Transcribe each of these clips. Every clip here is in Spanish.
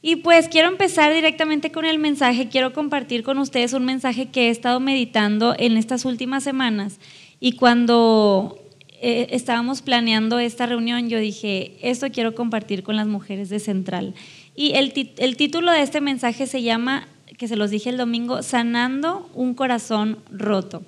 Y pues quiero empezar directamente con el mensaje, quiero compartir con ustedes un mensaje que he estado meditando en estas últimas semanas. Y cuando eh, estábamos planeando esta reunión, yo dije, esto quiero compartir con las mujeres de Central. Y el, el título de este mensaje se llama, que se los dije el domingo, Sanando un corazón roto.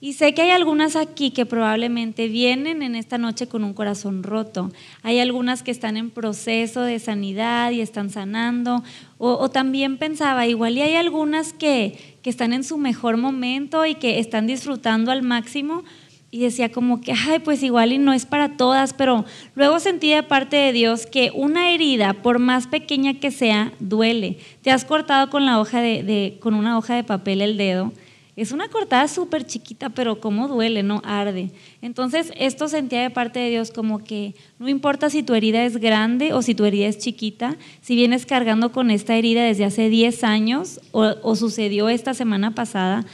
Y sé que hay algunas aquí que probablemente vienen en esta noche con un corazón roto. Hay algunas que están en proceso de sanidad y están sanando. O, también pensaba, igual y hay algunas que, que están en su mejor momento y que están disfrutando al máximo. Y decía como que, ay, pues igual y no es para todas, pero luego sentí de parte de Dios que una herida, por más pequeña que sea, duele. Te has cortado con, la hoja de, con una hoja de papel el dedo es una cortada súper chiquita, pero cómo duele, ¿no? Arde. Entonces, esto sentía de parte de Dios como que no importa si tu herida es grande o si tu herida es chiquita, si vienes cargando con esta herida desde hace 10 años o, o sucedió esta semana pasada,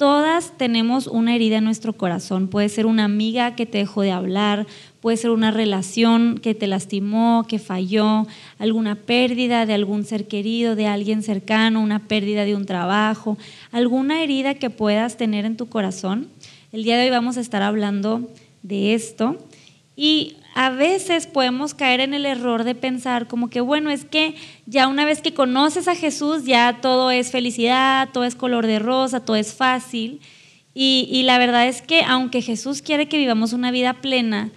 Todas tenemos una herida en nuestro corazón. Puede ser una amiga que te dejó de hablar, puede ser una relación que te lastimó, que falló, alguna pérdida de algún ser querido, de alguien cercano, una pérdida de un trabajo, alguna herida que puedas tener en tu corazón. El día de hoy vamos a estar hablando de esto. Y a veces podemos caer en el error de pensar como que, bueno, es que ya una vez que conoces a Jesús, ya todo es felicidad, todo es color de rosa, todo es fácil. Y, la verdad es que aunque Jesús quiere que vivamos una vida plena,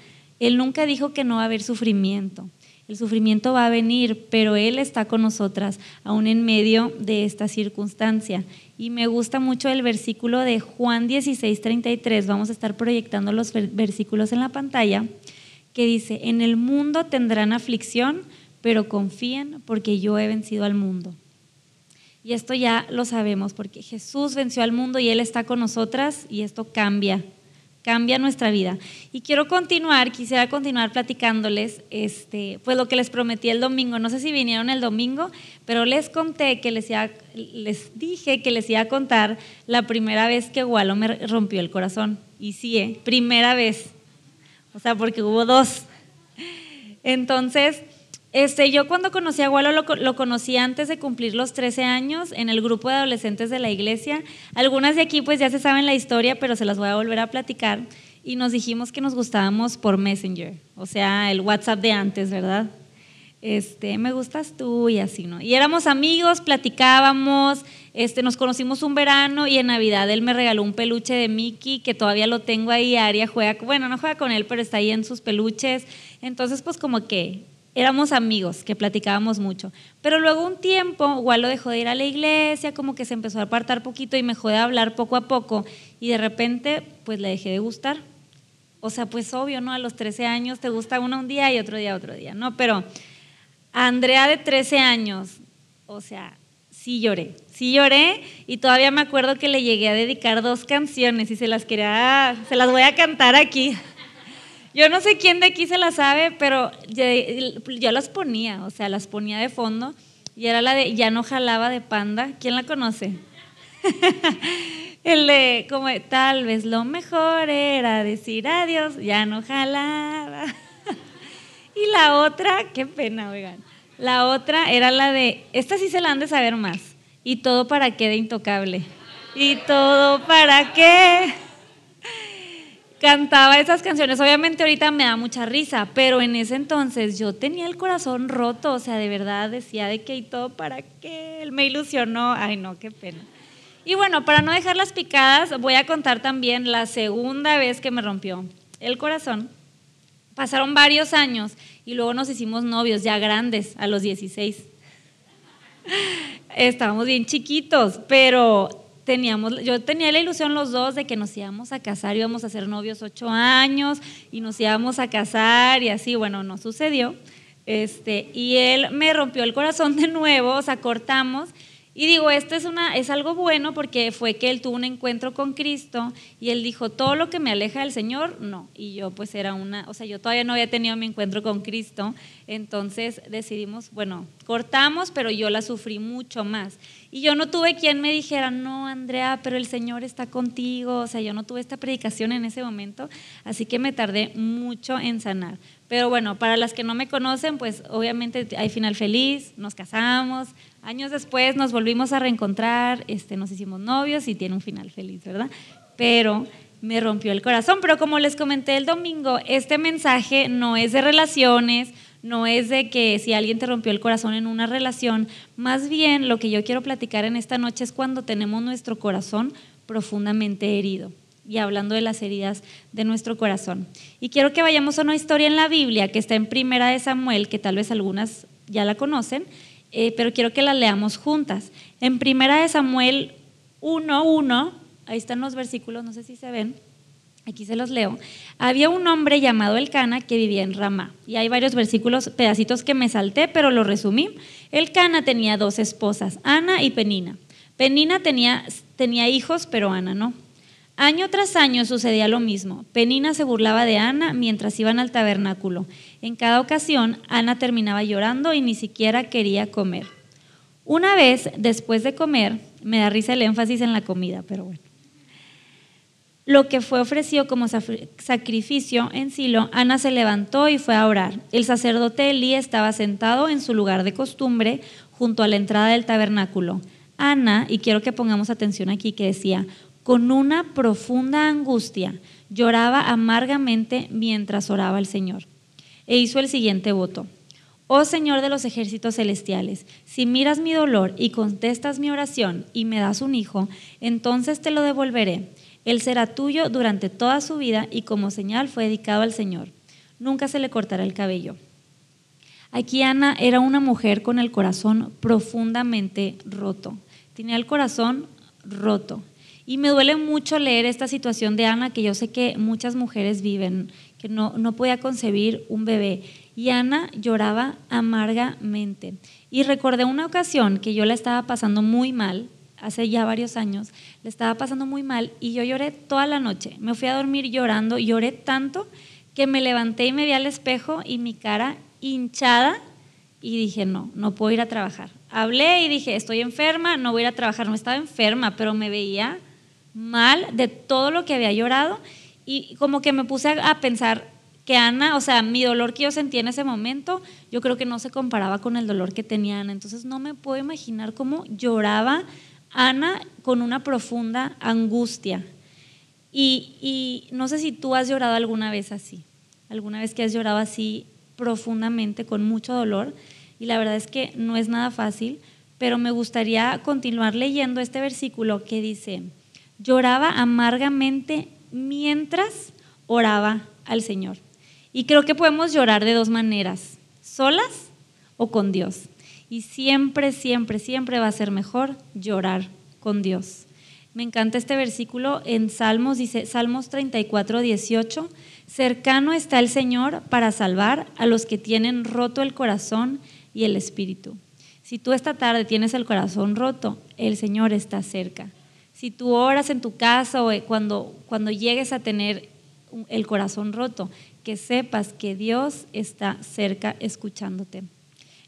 Él nunca dijo que no va a haber sufrimiento. El sufrimiento va a venir, pero Él está con nosotras, aún en medio de esta circunstancia. Y me gusta mucho el versículo de Juan 16, 33. Vamos a estar proyectando los versículos en la pantalla que dice, en el mundo tendrán aflicción, pero confíen porque yo he vencido al mundo. Y esto ya lo sabemos porque Jesús venció al mundo y Él está con nosotras y esto cambia, cambia nuestra vida. Y quiero continuar, quisiera continuar platicándoles, este, pues lo que les prometí el domingo. No sé si vinieron el domingo, pero les conté que les, les dije que les iba a contar la primera vez que Walo me rompió el corazón. Y sí, ¿eh? primera vez. O sea, porque hubo dos. Entonces, este, yo cuando conocí a Walo lo, lo, conocí antes de cumplir los 13 años en el grupo de adolescentes de la iglesia. Algunas de aquí pues ya se saben la historia, pero se las voy a volver a platicar. Y nos dijimos que nos gustábamos por Messenger, o sea, el WhatsApp de antes, ¿verdad? Este, me gustas tú y así, ¿no? Y éramos amigos, platicábamos, este, nos conocimos un verano y en Navidad él me regaló un peluche de Mickey que todavía lo tengo ahí. Aria juega, bueno, no juega con él, pero está ahí en sus peluches. Entonces, pues como que éramos amigos, que platicábamos mucho. Pero luego un tiempo, igual lo dejó de ir a la iglesia, como que se empezó a apartar poquito y me dejó de hablar poco a poco. Y de repente, pues le dejé de gustar. O sea, pues obvio, ¿no? A los 13 años te gusta uno un día y otro día otro día, ¿no? Pero a Andrea de 13 años, o sea, sí lloré, sí lloré y todavía me acuerdo que le llegué a dedicar dos canciones y se las quería, se las voy a cantar aquí. Yo no sé quién de aquí se las sabe, pero yo, las ponía, o sea, las ponía de fondo y era la de Ya no jalaba de panda. ¿Quién la conoce? El de, como, tal vez lo mejor era decir adiós, ya no jalaba. y la otra, qué pena, oigan la otra era la de, esta sí se la han de saber más. ¿Y todo para qué de intocable? ¿Y todo para qué? Cantaba esas canciones. Obviamente ahorita me da mucha risa, pero en ese entonces yo tenía el corazón roto. O sea, de verdad decía de qué y todo para qué. Él me ilusionó. Ay, no, qué pena. Y bueno, para no dejarlas picadas, voy a contar también la segunda vez que me rompió el corazón. Pasaron varios años y luego nos hicimos novios ya grandes, a los 16. Estábamos bien chiquitos, pero teníamos, yo tenía la ilusión los dos de que nos íbamos a casar, íbamos a ser novios ocho años y nos íbamos a casar y así, bueno, no sucedió. Este, y él me rompió el corazón de nuevo, o sea, cortamos y digo, esto es, una, es algo bueno porque fue que él tuvo un encuentro con Cristo y él dijo, todo lo que me aleja del Señor, no. Y yo pues era una, o sea, yo todavía no había tenido mi encuentro con Cristo, entonces decidimos, bueno, cortamos, pero yo la sufrí mucho más. Y yo no tuve quien me dijera, no, Andrea, pero el Señor está contigo, o sea, yo no tuve esta predicación en ese momento, así que me tardé mucho en sanar. Pero bueno, para las que no me conocen, pues obviamente hay final feliz, nos casamos, años después nos volvimos a reencontrar, este, nos hicimos novios y tiene un final feliz, ¿verdad? Pero me rompió el corazón. Pero como les comenté el domingo, este mensaje no es de relaciones, no es de que si alguien te rompió el corazón en una relación, más bien lo que yo quiero platicar en esta noche es cuando tenemos nuestro corazón profundamente herido y hablando de las heridas de nuestro corazón. Y quiero que vayamos a una historia en la Biblia que está en Primera de Samuel, que tal vez algunas ya la conocen, eh, pero quiero que la leamos juntas. En Primera de Samuel 1.1, ahí están los versículos, no sé si se ven, aquí se los leo. Había un hombre llamado Elcana que vivía en Ramá. Y hay varios versículos, pedacitos que me salté, pero lo resumí. Elcana tenía dos esposas, Ana y Penina. Penina tenía, tenía hijos, pero Ana no. Año tras año sucedía lo mismo. Penina se burlaba de Ana mientras iban al tabernáculo. En cada ocasión, Ana terminaba llorando y ni siquiera quería comer. Una vez, después de comer, me da risa el énfasis en la comida, pero bueno. Lo que fue ofrecido como sacrificio en Silo, Ana se levantó y fue a orar. El sacerdote Elí estaba sentado en su lugar de costumbre junto a la entrada del tabernáculo. Ana, y quiero que pongamos atención aquí, que decía, con una profunda angustia, lloraba amargamente mientras oraba al Señor. E hizo el siguiente voto. Oh Señor de los ejércitos celestiales, si miras mi dolor y contestas mi oración y me das un hijo, entonces te lo devolveré. Él será tuyo durante toda su vida y como señal fue dedicado al Señor. Nunca se le cortará el cabello. Aquí Ana era una mujer con el corazón profundamente roto. Tenía el corazón roto. Y me duele mucho leer esta situación de Ana, que yo sé que muchas mujeres viven, que no, no podía concebir un bebé. Y Ana lloraba amargamente. Y recordé una ocasión que yo la estaba pasando muy mal, hace ya varios años, le estaba pasando muy mal y yo lloré toda la noche. Me fui a dormir llorando, lloré tanto que me levanté y me vi al espejo y mi cara hinchada y dije, no, no puedo ir a trabajar. Hablé y dije, estoy enferma, no voy a ir a trabajar. No estaba enferma, pero me veía mal de todo lo que había llorado y como que me puse a pensar que Ana, o sea, mi dolor que yo sentía en ese momento, yo creo que no se comparaba con el dolor que tenía Ana. Entonces no me puedo imaginar cómo lloraba Ana con una profunda angustia. Y, y no sé si tú has llorado alguna vez así, alguna vez que has llorado así profundamente, con mucho dolor. Y la verdad es que no es nada fácil, pero me gustaría continuar leyendo este versículo que dice, lloraba amargamente mientras oraba al Señor. Y creo que podemos llorar de dos maneras, solas o con Dios. Y siempre, siempre, siempre va a ser mejor llorar con Dios. Me encanta este versículo en Salmos, dice Salmos 34, 18, cercano está el Señor para salvar a los que tienen roto el corazón y el espíritu. Si tú esta tarde tienes el corazón roto, el Señor está cerca si tú oras en tu casa o eh, cuando, cuando llegues a tener el corazón roto, que sepas que Dios está cerca escuchándote.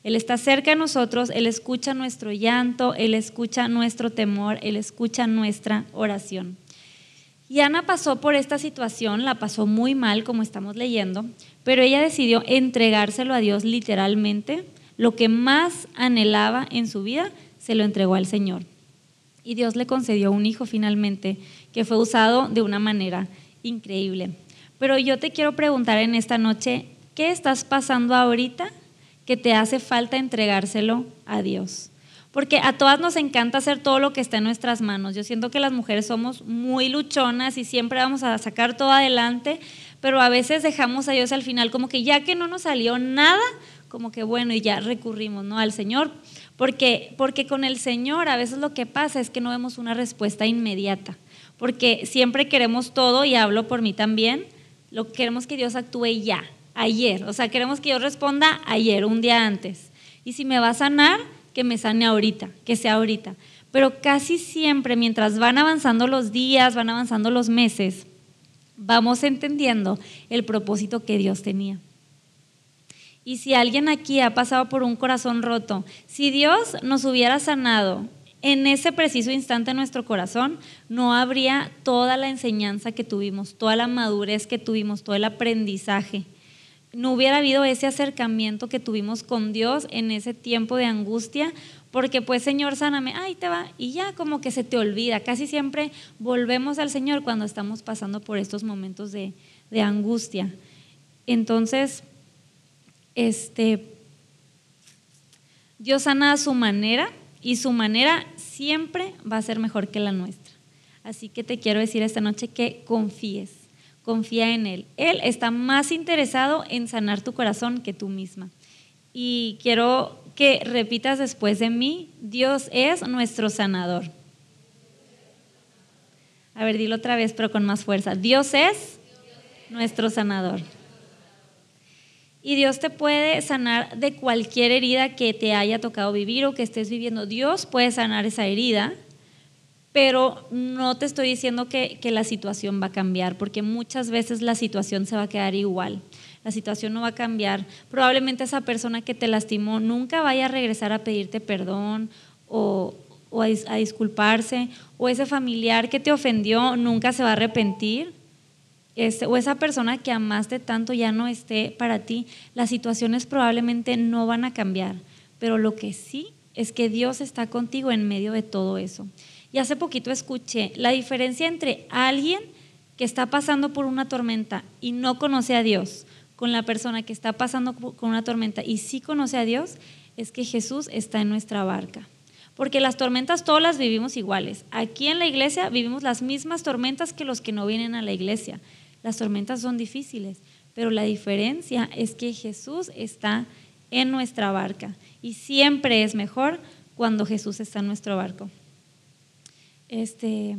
Él está cerca de nosotros, Él escucha nuestro llanto, Él escucha nuestro temor, Él escucha nuestra oración. Y Ana pasó por esta situación, la pasó muy mal, como estamos leyendo, pero ella decidió entregárselo a Dios literalmente. Lo que más anhelaba en su vida, se lo entregó al Señor y Dios le concedió un hijo finalmente que fue usado de una manera increíble. Pero yo te quiero preguntar en esta noche, ¿qué estás pasando ahorita que te hace falta entregárselo a Dios? Porque a todas nos encanta hacer todo lo que está en nuestras manos. Yo siento que las mujeres somos muy luchonas y siempre vamos a sacar todo adelante, pero a veces dejamos a Dios al final como que ya que no nos salió nada, como que bueno, y ya recurrimos ¿no? al Señor porque, porque con el Señor a veces lo que pasa es que no vemos una respuesta inmediata, porque siempre queremos todo, y hablo por mí también, lo queremos que Dios actúe ya, ayer, o sea, queremos que Dios responda ayer, un día antes. Y si me va a sanar, que me sane ahorita, que sea ahorita. Pero casi siempre, mientras van avanzando los días, van avanzando los meses, vamos entendiendo el propósito que Dios tenía. Y si alguien aquí ha pasado por un corazón roto, si Dios nos hubiera sanado en ese preciso instante nuestro corazón, no habría toda la enseñanza que tuvimos, toda la madurez que tuvimos, todo el aprendizaje. no hubiera habido ese acercamiento que tuvimos con Dios en ese tiempo de angustia, porque pues Señor, sáname, ahí te va, y ya como que se te olvida. Casi siempre volvemos al Señor cuando estamos pasando por estos momentos de, de angustia. Entonces, este, Dios sana a su manera y su manera siempre va a ser mejor que la nuestra. Así que te quiero decir esta noche que confíes, confía en Él. Él está más interesado en sanar tu corazón que tú misma. Y quiero que repitas después de mí, Dios es nuestro sanador. A ver, dilo otra vez, pero con más fuerza. Dios es nuestro sanador. Y Dios te puede sanar de cualquier herida que te haya tocado vivir o que estés viviendo. Dios puede sanar esa herida, pero no te estoy diciendo que, que, la situación va a cambiar, porque muchas veces la situación se va a quedar igual. La situación no va a cambiar. Probablemente esa persona que te lastimó nunca vaya a regresar a pedirte perdón o, o a, a disculparse, o ese familiar que te ofendió nunca se va a arrepentir este, o esa persona que amaste tanto ya no esté para ti, las situaciones probablemente no van a cambiar, pero lo que sí es que Dios está contigo en medio de todo eso. Y hace poquito escuché la diferencia entre alguien que está pasando por una tormenta y no conoce a Dios, con la persona que está pasando por una tormenta y sí conoce a Dios, es que Jesús está en nuestra barca. Porque las tormentas todas las vivimos iguales. Aquí en la iglesia vivimos las mismas tormentas que los que no vienen a la iglesia. Las tormentas son difíciles, pero la diferencia es que Jesús está en nuestra barca y siempre es mejor cuando Jesús está en nuestro barco. Este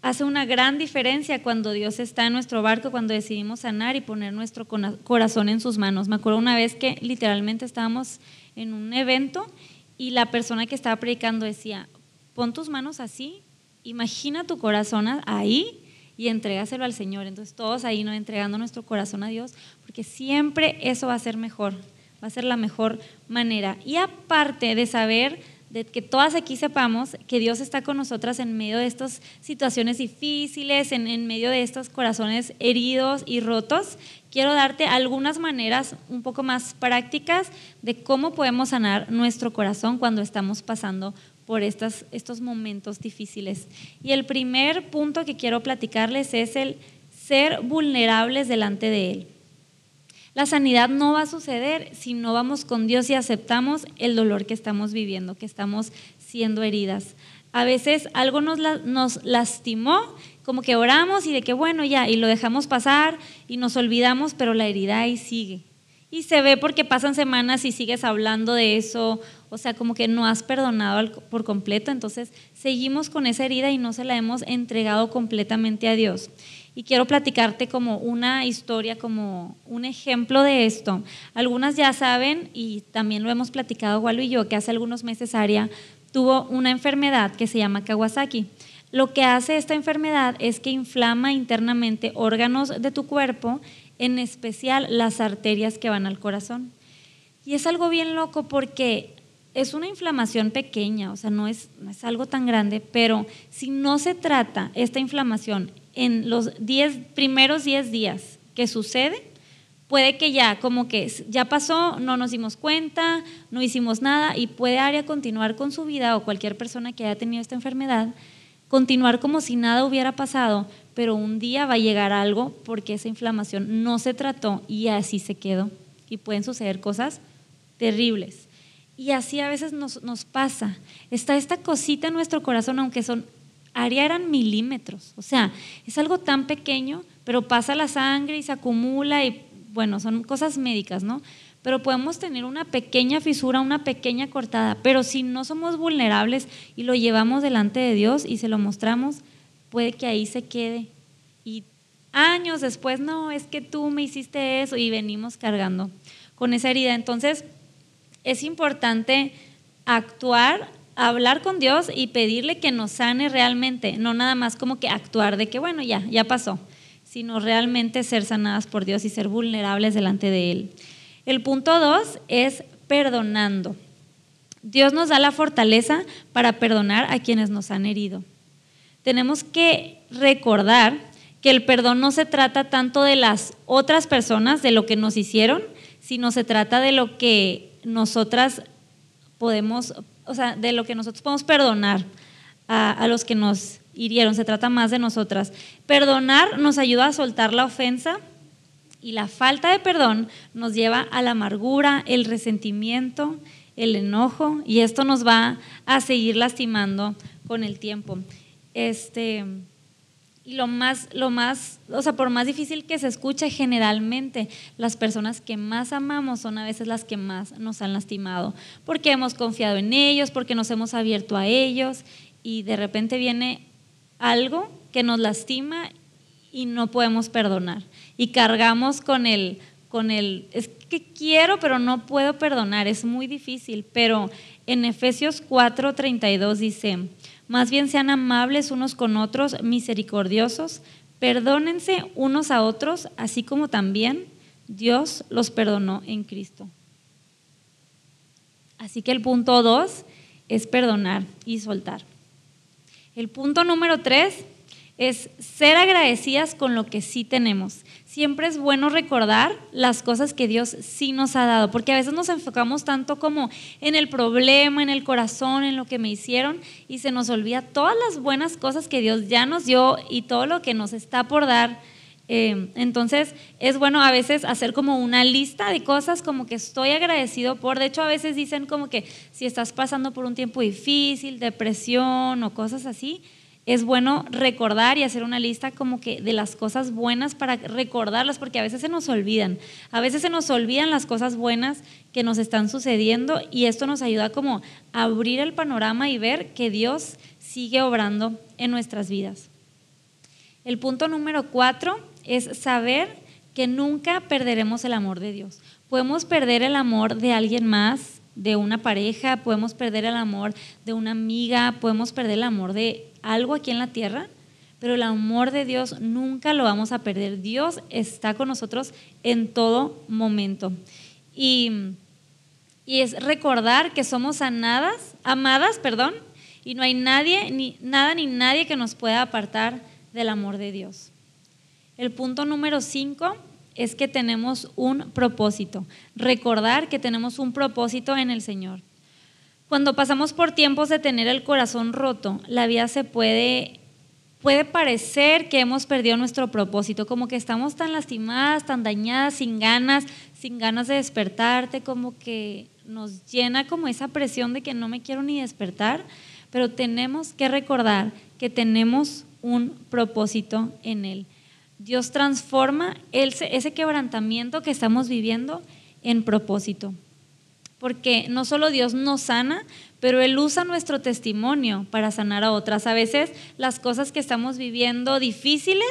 hace una gran diferencia cuando Dios está en nuestro barco, cuando decidimos sanar y poner nuestro corazón en sus manos. Me acuerdo una vez que literalmente estábamos en un evento y la persona que estaba predicando decía, pon tus manos así, imagina tu corazón ahí y entregaselo al Señor. Entonces todos ahí no entregando nuestro corazón a Dios, porque siempre eso va a ser mejor, va a ser la mejor manera. Y aparte de saber de que todas aquí sepamos que Dios está con nosotras en medio de estas situaciones difíciles, en, en, medio de estos corazones heridos y rotos, quiero darte algunas maneras un poco más prácticas de cómo podemos sanar nuestro corazón cuando estamos pasando por estos momentos difíciles. Y el primer punto que quiero platicarles es el ser vulnerables delante de Él. La sanidad no va a suceder si no vamos con Dios y aceptamos el dolor que estamos viviendo, que estamos siendo heridas. A veces algo nos, nos lastimó, como que oramos y de que bueno, ya, y lo dejamos pasar y nos olvidamos, pero la herida ahí sigue. Y se ve porque pasan semanas y sigues hablando de eso, o sea, como que no has perdonado por completo, entonces seguimos con esa herida y no se la hemos entregado completamente a Dios. Y quiero platicarte como una historia, como un ejemplo de esto. Algunas ya saben, y también lo hemos platicado Walo y yo, que hace algunos meses Aria tuvo una enfermedad que se llama Kawasaki. Lo que hace esta enfermedad es que inflama internamente órganos de tu cuerpo en especial las arterias que van al corazón. Y es algo bien loco porque es una inflamación pequeña, o sea, no es, no es algo tan grande, pero si no se trata esta inflamación en los diez, primeros 10 días que sucede, puede que ya, como que ya pasó, no nos dimos cuenta, no hicimos nada y puede Aria continuar con su vida o cualquier persona que haya tenido esta enfermedad, continuar como si nada hubiera pasado, pero un día va a llegar algo porque esa inflamación no se trató y así se quedó. Y pueden suceder cosas terribles. Y así a veces nos, nos pasa. Está esta cosita en nuestro corazón, aunque son, área eran milímetros. O sea, es algo tan pequeño, pero pasa la sangre y se acumula y bueno, son cosas médicas, ¿no? Pero podemos tener una pequeña fisura, una pequeña cortada, pero si no somos vulnerables y lo llevamos delante de Dios y se lo mostramos, puede que ahí se quede. Y años después, no, es que tú me hiciste eso y venimos cargando con esa herida. Entonces, es importante actuar, hablar con Dios y pedirle que nos sane realmente, no nada más como que actuar de que, bueno, ya, ya pasó, sino realmente ser sanadas por Dios y ser vulnerables delante de Él. El punto dos es perdonando. Dios nos da la fortaleza para perdonar a quienes nos han herido tenemos que recordar que el perdón no se trata tanto de las otras personas, de lo que nos hicieron, sino se trata de lo que nosotras podemos, o sea, de lo que nosotros podemos perdonar a, a los que nos hirieron, se trata más de nosotras. Perdonar nos ayuda a soltar la ofensa y la falta de perdón nos lleva a la amargura, el resentimiento, el enojo y esto nos va a seguir lastimando con el tiempo. Este, y lo más, lo más, o sea, por más difícil que se escuche, generalmente las personas que más amamos son a veces las que más nos han lastimado, porque hemos confiado en ellos, porque nos hemos abierto a ellos y de repente viene algo que nos lastima y no podemos perdonar. Y cargamos con el, con el, es que quiero, pero no puedo perdonar, es muy difícil. Pero en Efesios 4:32 dice, más bien sean amables unos con otros, misericordiosos, perdónense unos a otros, así como también Dios los perdonó en Cristo. Así que el punto dos es perdonar y soltar. El punto número tres es ser agradecidas con lo que sí tenemos. Siempre es bueno recordar las cosas que Dios sí nos ha dado, porque a veces nos enfocamos tanto como en el problema, en el corazón, en lo que me hicieron, y se nos olvida todas las buenas cosas que Dios ya nos dio y todo lo que nos está por dar. Eh, entonces es bueno a veces hacer como una lista de cosas como que estoy agradecido por. De hecho, a veces dicen como que si estás pasando por un tiempo difícil, depresión o cosas así, es bueno recordar y hacer una lista como que de las cosas buenas para recordarlas, porque a veces se nos olvidan, a veces se nos olvidan las cosas buenas que nos están sucediendo y esto nos ayuda como a abrir el panorama y ver que Dios sigue obrando en nuestras vidas. El punto número cuatro es saber que nunca perderemos el amor de Dios. Podemos perder el amor de alguien más, de una pareja, podemos perder el amor de una amiga, podemos perder el amor de algo aquí en la tierra, pero el amor de Dios nunca lo vamos a perder. Dios está con nosotros en todo momento. Y, y es recordar que somos sanadas, amadas, perdón, y no hay nadie, ni nada ni nadie que nos pueda apartar del amor de Dios. El punto número cinco es que tenemos un propósito. Recordar que tenemos un propósito en el Señor. Cuando pasamos por tiempos de tener el corazón roto, la vida se puede, puede parecer que hemos perdido nuestro propósito, como que estamos tan lastimadas, tan dañadas, sin ganas, sin ganas de despertarte, como que nos llena como esa presión de que no me quiero ni despertar, pero tenemos que recordar que tenemos un propósito en Él. Dios transforma ese quebrantamiento que estamos viviendo en propósito. Porque no solo Dios nos sana, pero Él usa nuestro testimonio para sanar a otras. A veces las cosas que estamos viviendo difíciles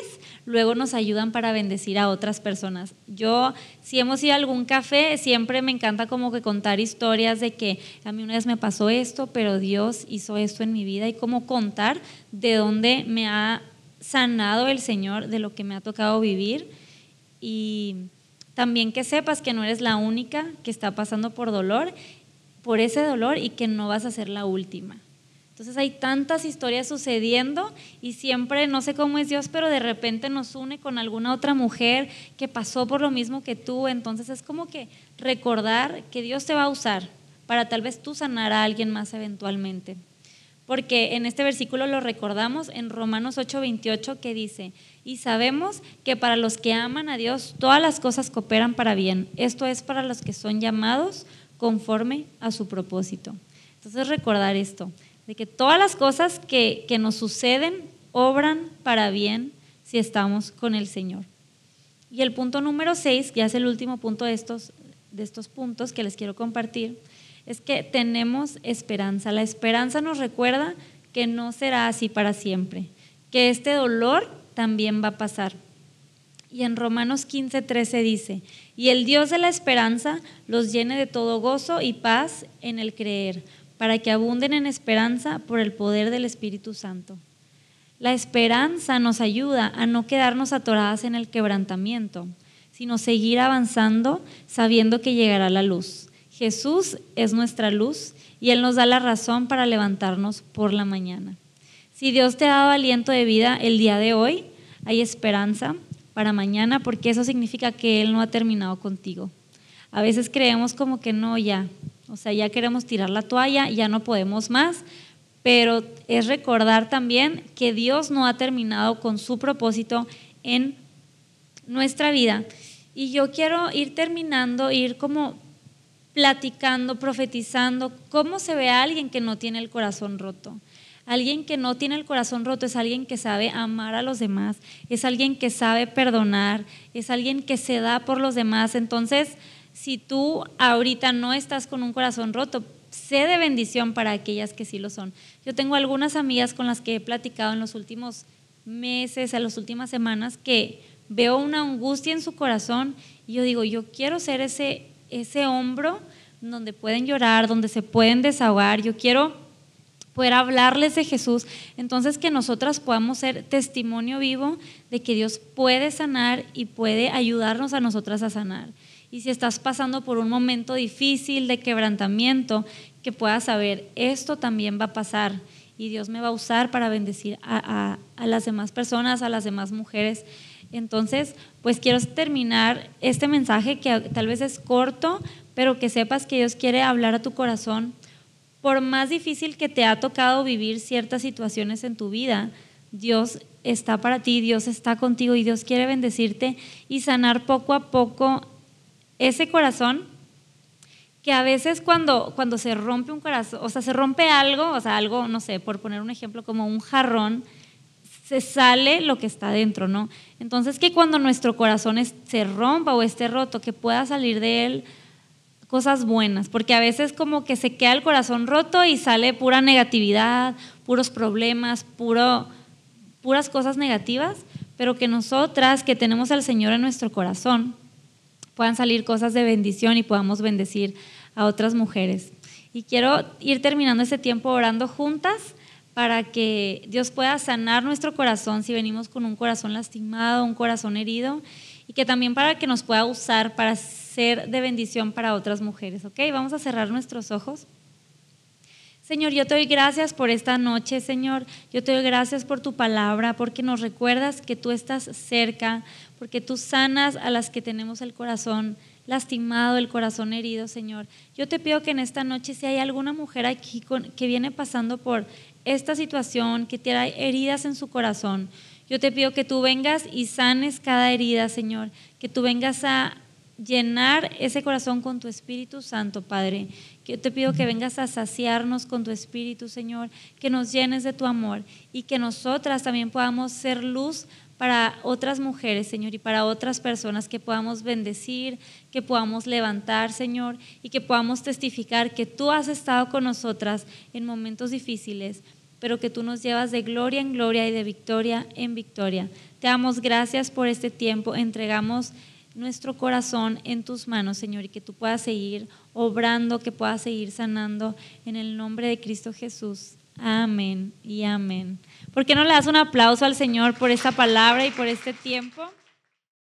luego nos ayudan para bendecir a otras personas. Yo, si hemos ido a algún café, siempre me encanta como que contar historias de que a mí una vez me pasó esto, pero Dios hizo esto en mi vida y cómo contar de dónde me ha sanado el Señor de lo que me ha tocado vivir y también que sepas que no eres la única que está pasando por dolor, por ese dolor y que no vas a ser la última. Entonces hay tantas historias sucediendo y siempre, no sé cómo es Dios, pero de repente nos une con alguna otra mujer que pasó por lo mismo que tú. Entonces es como que recordar que Dios te va a usar para tal vez tú sanar a alguien más eventualmente porque en este versículo lo recordamos en Romanos 8:28 que dice, y sabemos que para los que aman a Dios todas las cosas cooperan para bien, esto es para los que son llamados conforme a su propósito. Entonces recordar esto, de que todas las cosas que, que nos suceden obran para bien si estamos con el Señor. Y el punto número 6, que es el último punto de estos, de estos puntos que les quiero compartir, es que tenemos esperanza. La esperanza nos recuerda que no será así para siempre, que este dolor también va a pasar. Y en Romanos 15, 13 dice, y el Dios de la esperanza los llene de todo gozo y paz en el creer, para que abunden en esperanza por el poder del Espíritu Santo. La esperanza nos ayuda a no quedarnos atoradas en el quebrantamiento, sino seguir avanzando sabiendo que llegará la luz. Jesús es nuestra luz y Él nos da la razón para levantarnos por la mañana. Si Dios te ha dado aliento de vida el día de hoy, hay esperanza para mañana porque eso significa que Él no ha terminado contigo. A veces creemos como que no, ya, o sea, ya queremos tirar la toalla, ya no podemos más, pero es recordar también que Dios no ha terminado con su propósito en nuestra vida. Y yo quiero ir terminando, ir como platicando, profetizando, cómo se ve a alguien que no tiene el corazón roto. Alguien que no tiene el corazón roto es alguien que sabe amar a los demás, es alguien que sabe perdonar, es alguien que se da por los demás. Entonces, si tú ahorita no estás con un corazón roto, sé de bendición para aquellas que sí lo son. Yo tengo algunas amigas con las que he platicado en los últimos meses, en las últimas semanas, que veo una angustia en su corazón y yo digo, yo quiero ser ese, ese hombro donde pueden llorar, donde se pueden desahogar, yo quiero poder hablarles de Jesús. Entonces que nosotras podamos ser testimonio vivo de que Dios puede sanar y puede ayudarnos a nosotras a sanar. Y si estás pasando por un momento difícil de quebrantamiento, que puedas saber, esto también va a pasar y Dios me va a usar para bendecir a, a las demás personas, a las demás mujeres. Entonces, pues quiero terminar este mensaje que tal vez es corto, pero que sepas que Dios quiere hablar a tu corazón. Por más difícil que te ha tocado vivir ciertas situaciones en tu vida, Dios está para ti, Dios está contigo y Dios quiere bendecirte y sanar poco a poco ese corazón que a veces cuando, cuando se rompe un corazón, o sea, se rompe algo, o sea, algo, no sé, por poner un ejemplo como un jarrón, se sale lo que está dentro, ¿no? Entonces que cuando nuestro corazón se rompa o esté roto, que pueda salir de él cosas buenas, porque a veces como que se queda el corazón roto y sale pura negatividad, puros problemas, puro, puras cosas negativas, pero que nosotras que tenemos al Señor en nuestro corazón puedan salir cosas de bendición y podamos bendecir a otras mujeres. Y quiero ir terminando este tiempo orando juntas para que Dios pueda sanar nuestro corazón si venimos con un corazón lastimado, un corazón herido, y que también para que nos pueda usar para ser de bendición para otras mujeres. ¿Ok? Vamos a cerrar nuestros ojos. Señor, yo te doy gracias por esta noche, Señor. Yo te doy gracias por tu palabra, porque nos recuerdas que tú estás cerca, porque tú sanas a las que tenemos el corazón lastimado, el corazón herido, Señor. Yo te pido que en esta noche, si hay alguna mujer aquí que viene pasando por esta situación, que tiene heridas en su corazón, yo te pido que tú vengas y sanes cada herida, Señor, que tú vengas a llenar ese corazón con tu Espíritu Santo, Padre. Que te pido que vengas a saciarnos con tu Espíritu, Señor, que nos llenes de tu amor y que nosotras también podamos ser luz para otras mujeres, Señor, y para otras personas que podamos bendecir, que podamos levantar, Señor, y que podamos testificar que tú has estado con nosotras en momentos difíciles, pero que tú nos llevas de gloria en gloria y de victoria en victoria. Te damos gracias por este tiempo, entregamos nuestro corazón en tus manos, Señor, y que tú puedas seguir obrando, que puedas seguir sanando en el nombre de Cristo Jesús. Amén y amén. ¿Por qué no le das un aplauso al Señor por esta palabra y por este tiempo?